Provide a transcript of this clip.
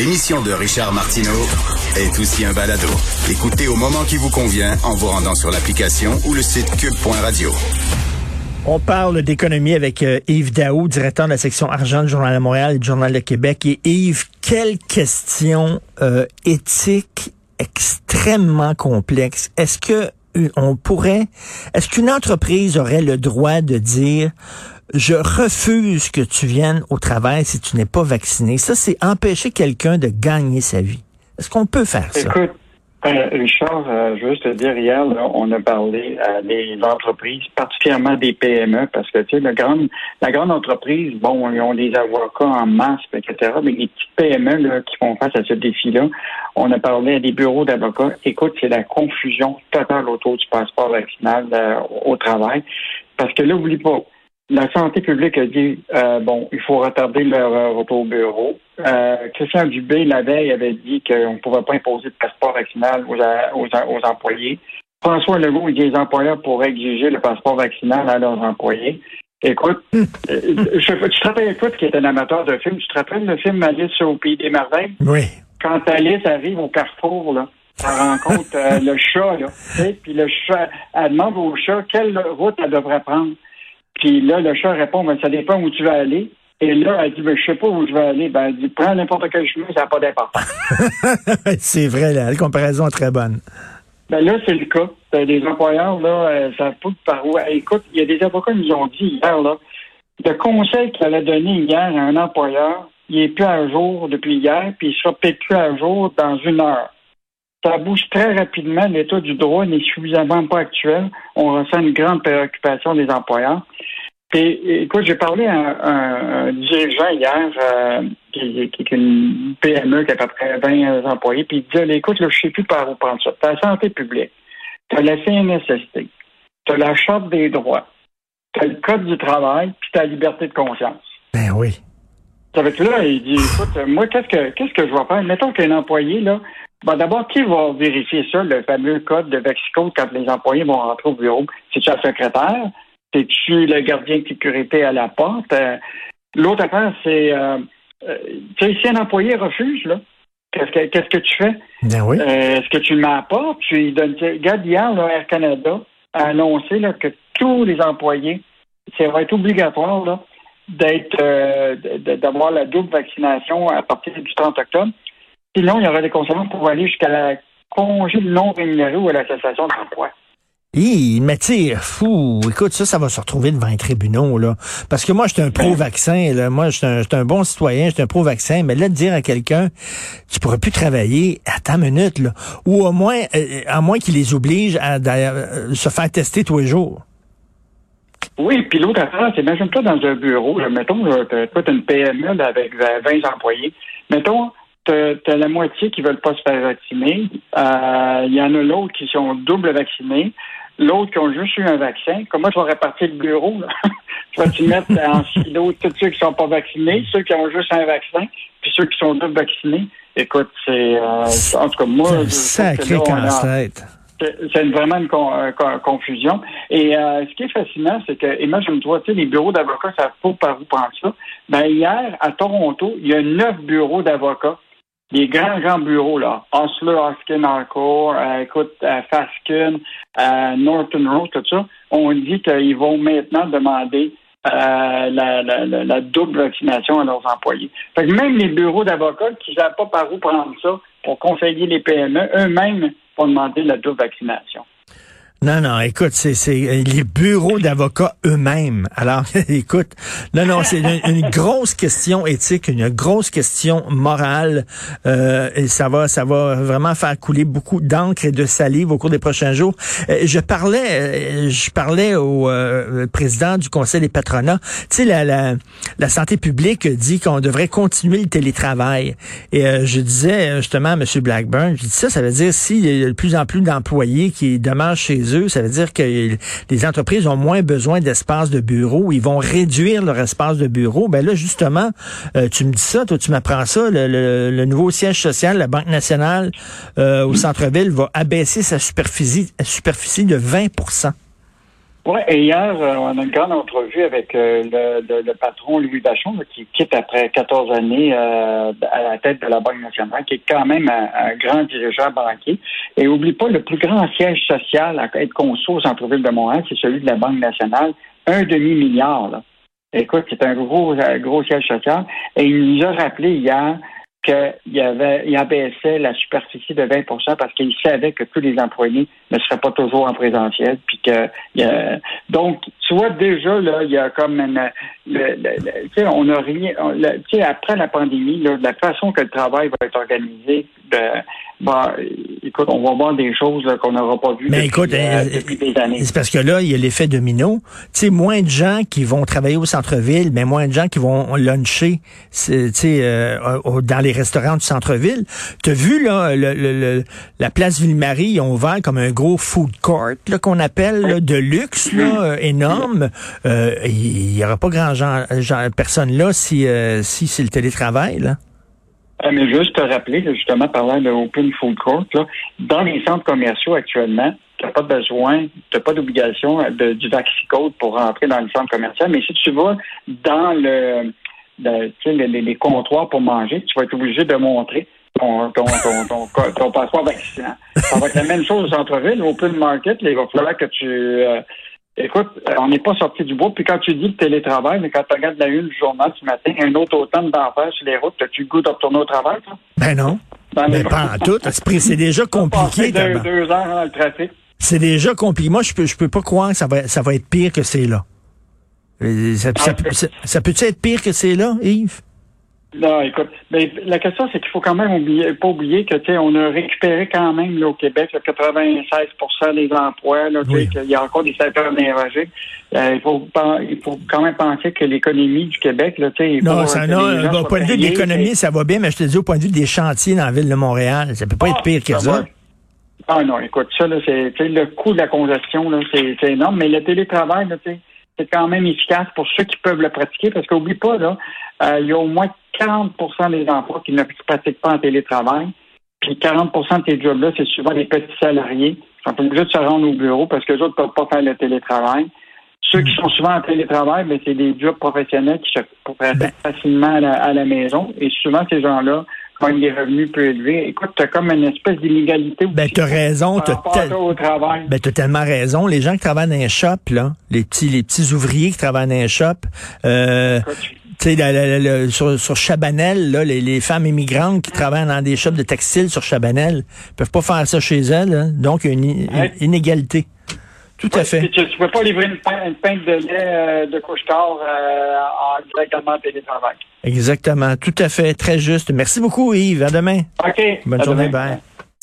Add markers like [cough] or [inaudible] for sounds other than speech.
L'émission de Richard Martineau est aussi un balado. Écoutez au moment qui vous convient en vous rendant sur l'application ou le site cube.radio. On parle d'économie avec euh, Yves Daou, directeur de la section argent du Journal de Montréal et du Journal de Québec. Et Yves, quelle question euh, éthique extrêmement complexe. Est-ce que euh, on pourrait, est-ce qu'une entreprise aurait le droit de dire je refuse que tu viennes au travail si tu n'es pas vacciné. Ça, c'est empêcher quelqu'un de gagner sa vie. Est-ce qu'on peut faire ça? Écoute, euh, Richard, euh, je veux juste te dire, hier, on a parlé à des entreprises, particulièrement des PME, parce que, tu sais, la grande, la grande entreprise, bon, ils ont des avocats en masse, etc., mais les petites PME là, qui font face à ce défi-là, on a parlé à des bureaux d'avocats. Écoute, c'est la confusion totale autour du passeport vaccinal euh, au travail, parce que là, n'oublie pas, la santé publique a dit euh, bon, il faut retarder leur retour au bureau. Euh, Christian Dubé, la veille, avait dit qu'on ne pouvait pas imposer de passeport vaccinal aux, aux, employés. François Legault, il dit les employeurs pourraient exiger le passeport vaccinal à leurs employés. Écoute, euh, je, tu te rappelles, toi qui es un amateur de film, tu te rappelles le film Alice au Pays des Merveilles? Oui. Quand Alice arrive au carrefour, là, elle rencontre le chat, là, puis le chat, elle demande au chat quelle route elle devrait prendre. Puis là, le chat répond, ben, ça dépend où tu vas aller. Et là, elle dit, ben, je sais pas où je vais aller. Ben, elle dit, prends n'importe quel chemin, ça n'a pas d'importance. [laughs] c'est vrai, la comparaison est très bonne. Ben là, c'est le cas. Les employeurs, là, euh, ça fout par où. Écoute, il y a des avocats qui nous ont dit hier, là, le conseil qu'elle a donné hier à un employeur, il est plus à jour depuis hier, puis il sera peut-être plus à jour dans une heure. Ça bouge très rapidement. L'état du droit n'est suffisamment pas actuel. On ressent une grande préoccupation des employeurs. Et, écoute, j'ai parlé à un, dirigeant hier euh, qui, est une PME qui a à peu près 20 employés, puis il disait écoute, là, je ne sais plus par où prendre ça. Tu as la santé publique, tu as la CNSST, tu as la Charte des droits, tu as le Code du travail, puis tu as la liberté de conscience. Ben oui. Avec là, il dit écoute, moi, qu'est-ce que qu'est-ce que je vais faire? Mettons qu'un employé, là, ben d'abord, qui va vérifier ça, le fameux code de Vexicode, quand les employés vont rentrer au bureau? C'est-tu la secrétaire? C'est-tu le gardien de sécurité à la porte? Euh, l'autre affaire, c'est, euh, euh, tu sais, si un employé refuse, là, qu'est-ce que, qu'est-ce que tu fais? Ben oui. est-ce que tu le porte? Tu lui donnes, regarde, hier, là, Air Canada a annoncé là, que tous les employés, ça va être obligatoire, là, d'être, d'avoir la double vaccination à partir du 30 octobre. Sinon, il y aura des conséquences pour aller jusqu'à la congé non rémunéré ou à la cessation d'emploi. Il mais tu fou, écoute, ça, ça va se retrouver devant les tribunaux, là. Parce que moi, j'étais un pro-vaccin, là. Moi, j'étais un, un, bon citoyen, j'étais un pro-vaccin. Mais là, de dire à quelqu'un, tu pourrais plus travailler, à ta minute, là. Ou au moins, euh, à moins qu'il les oblige à, euh, se faire tester tous les jours. Oui, puis l'autre affaire, c'est imagine-toi dans un bureau, là, mettons, tu as une PME là, avec 20 employés. Mettons, tu as, la moitié qui veulent pas se faire vacciner. Euh, il y en a l'autre qui sont double vaccinés. L'autre qui ont juste eu un vaccin. Comment tu vas répartir le bureau? tu [laughs] vas-tu mettre en silo tous ceux qui sont pas vaccinés, ceux qui ont juste un vaccin, puis ceux qui sont double vaccinés? Écoute, c'est... Euh, en tout cas, moi... Sacré casse-tête c'est vraiment une euh, confusion. Et ce qui est fascinant, c'est que, imagine-toi, tu sais, les bureaux d'avocats savent pas par où prendre ça. Ben, hier, à Toronto, il y a neuf bureaux d'avocats les grands, grands bureaux, là, Osler, Hoskin, Harcourt, euh, écoute, euh, Faskin, euh, Norton Rose, tout ça, on dit qu'ils vont maintenant demander euh, la, la, la, double vaccination à leurs employés. Fait que même les bureaux d'avocats qui ne savent pas par où prendre ça pour conseiller les PME, eux-mêmes vont demander la double vaccination. Non, non, écoute, c'est euh, les bureaux d'avocats eux-mêmes. Alors, [laughs] écoute, non, non, c'est une, grosse question éthique, une grosse question morale, euh, et ça va, ça va vraiment faire couler beaucoup d'encre et de salive au cours des prochains jours. Euh, je parlais, je parlais au président du Conseil des patronats. Tu sais, la, la, la santé publique dit qu'on devrait continuer le télétravail. Et je disais justement à M. Blackburn, je dis ça, ça veut dire s'il y a de plus en plus d'employés qui demeurent chez eux ça veut dire que les entreprises ont moins besoin d'espace de bureau. Ils vont réduire leur espace de bureau. Ben là, justement, euh, tu me dis ça, toi, tu m'apprends ça. Le, nouveau siège social, la Banque nationale euh, au centre-ville, va abaisser sa superficie, superficie de 20 Et hier, euh, on a une grande entrevue avec euh, le, patron Louis Bachon, qui quitte après 14 années euh, à la tête de la Banque nationale, qui est quand même un, grand dirigeant banquier. Et oublie pas, le plus grand siège social à être conçu au centre-ville de Montréal, c'est celui de la Banque nationale, un demi-milliard. Écoute, c'est un gros, gros siège social. Et il nous a rappelé hier qu'il avait, il abaissait la superficie de 20 parce qu'il savait que tous les employés ne seraient pas toujours en présentiel, puis que donc tu vois déjà là, il y a comme une, le, tu sais, on a rien, tu sais, après la pandémie, là, la façon que le travail va être organisé, ben, bah, écoute, on va voir des choses qu'on n'aura pas vues mais écoute, euh, depuis des années. C'est parce que là, il y a l'effet domino. Tu sais, moins de gens qui vont travailler au centre-ville, mais moins de gens qui vont luncher, tu sais, euh, dans les restaurants du centre-ville. Tu as vu, là, le, la place Ville-Marie, ils ont ouvert comme un gros food court, là, qu'on appelle, de luxe, là, euh, énorme. Il y, aura pas grand gens, personne là si, si c'est le télétravail, là. Euh, mais juste te rappeler, justement, parlant de Open Food Court, là, dans les centres commerciaux actuellement, tu n'as pas besoin, tu n'as pas d'obligation de, du Vaxicode pour rentrer dans le centre commercial, mais si tu vas dans le, les, comptoirs pour manger, tu vas être obligé de montrer ton, ton, ton, ton, passeport vaccinant. Ça va être la même chose au centre-ville, Open Market, il va falloir que tu... Euh, Écoute, euh, on n'est pas sorti du bois. Puis quand tu dis le télétravail, mais quand tu regardes la une du journal ce matin, un autre automne d'enfer sur les routes, as-tu le goût de retourner au travail, toi? Ben non. mais pas en tout. C'est déjà compliqué. Deux, deux heures dans le trafic. C'est déjà compliqué. Moi, je peux, je peux pas croire que ça va, ça va être pire que c'est là. Ça, ça, ah, ça, ça peut être pire que c'est là, Yves? Non, écoute, mais la question, c'est qu'il faut quand même oublier, pas oublier que, tu sais, on a récupéré quand même, là, au Québec, 96% des emplois, là, il y a encore des secteurs névralgiques. Euh, il, faut, il faut quand même penser que l'économie du Québec, là, tu sais, Non, ça, non, au point de vue de l'économie, ça va bien, mais je te dis, au point de vue des chantiers dans la ville de Montréal, ça peut pas être ah, pire que ça. Ah non, écoute, ça, là, c'est, le coût de la congestion, là, c'est, énorme, mais le télétravail, là, tu sais, c'est quand même efficace pour ceux qui peuvent le pratiquer, parce qu'oublie pas, là, euh, il y a au moins 40% des emplois qui ne pratiquent pas en télétravail. Puis 40% de ces jobs-là, c'est souvent des petits salariés qui sont obligés de se rendre au bureau parce que les autres ne peuvent pas faire le télétravail. Ceux qui sont souvent en télétravail, ben, c'est des jobs professionnels qui se pratiquent ben facilement à la, maison. Et souvent, ces gens-là ont des revenus peu élevés. Écoute, tu as comme une espèce d'inégalité. Ben, tu as raison. Tu as, ben, tellement raison. Les gens qui travaillent dans un shop, là, les petits, les petits ouvriers qui travaillent dans un shop, euh, tu sais, sur, sur Chabanel, là, les, femmes immigrantes qui travaillent dans des shops de textiles sur Chabanel peuvent pas faire ça chez elles. Hein. Donc, il y a une, inégalité. Tout à fait. Tu ne peux pas livrer une, pinte de lait euh, de couche-tard euh, en directement télétravail. Exactement. Tout à fait. Très juste. Merci beaucoup, Yves. À demain. OK. Bonne journée. Bye.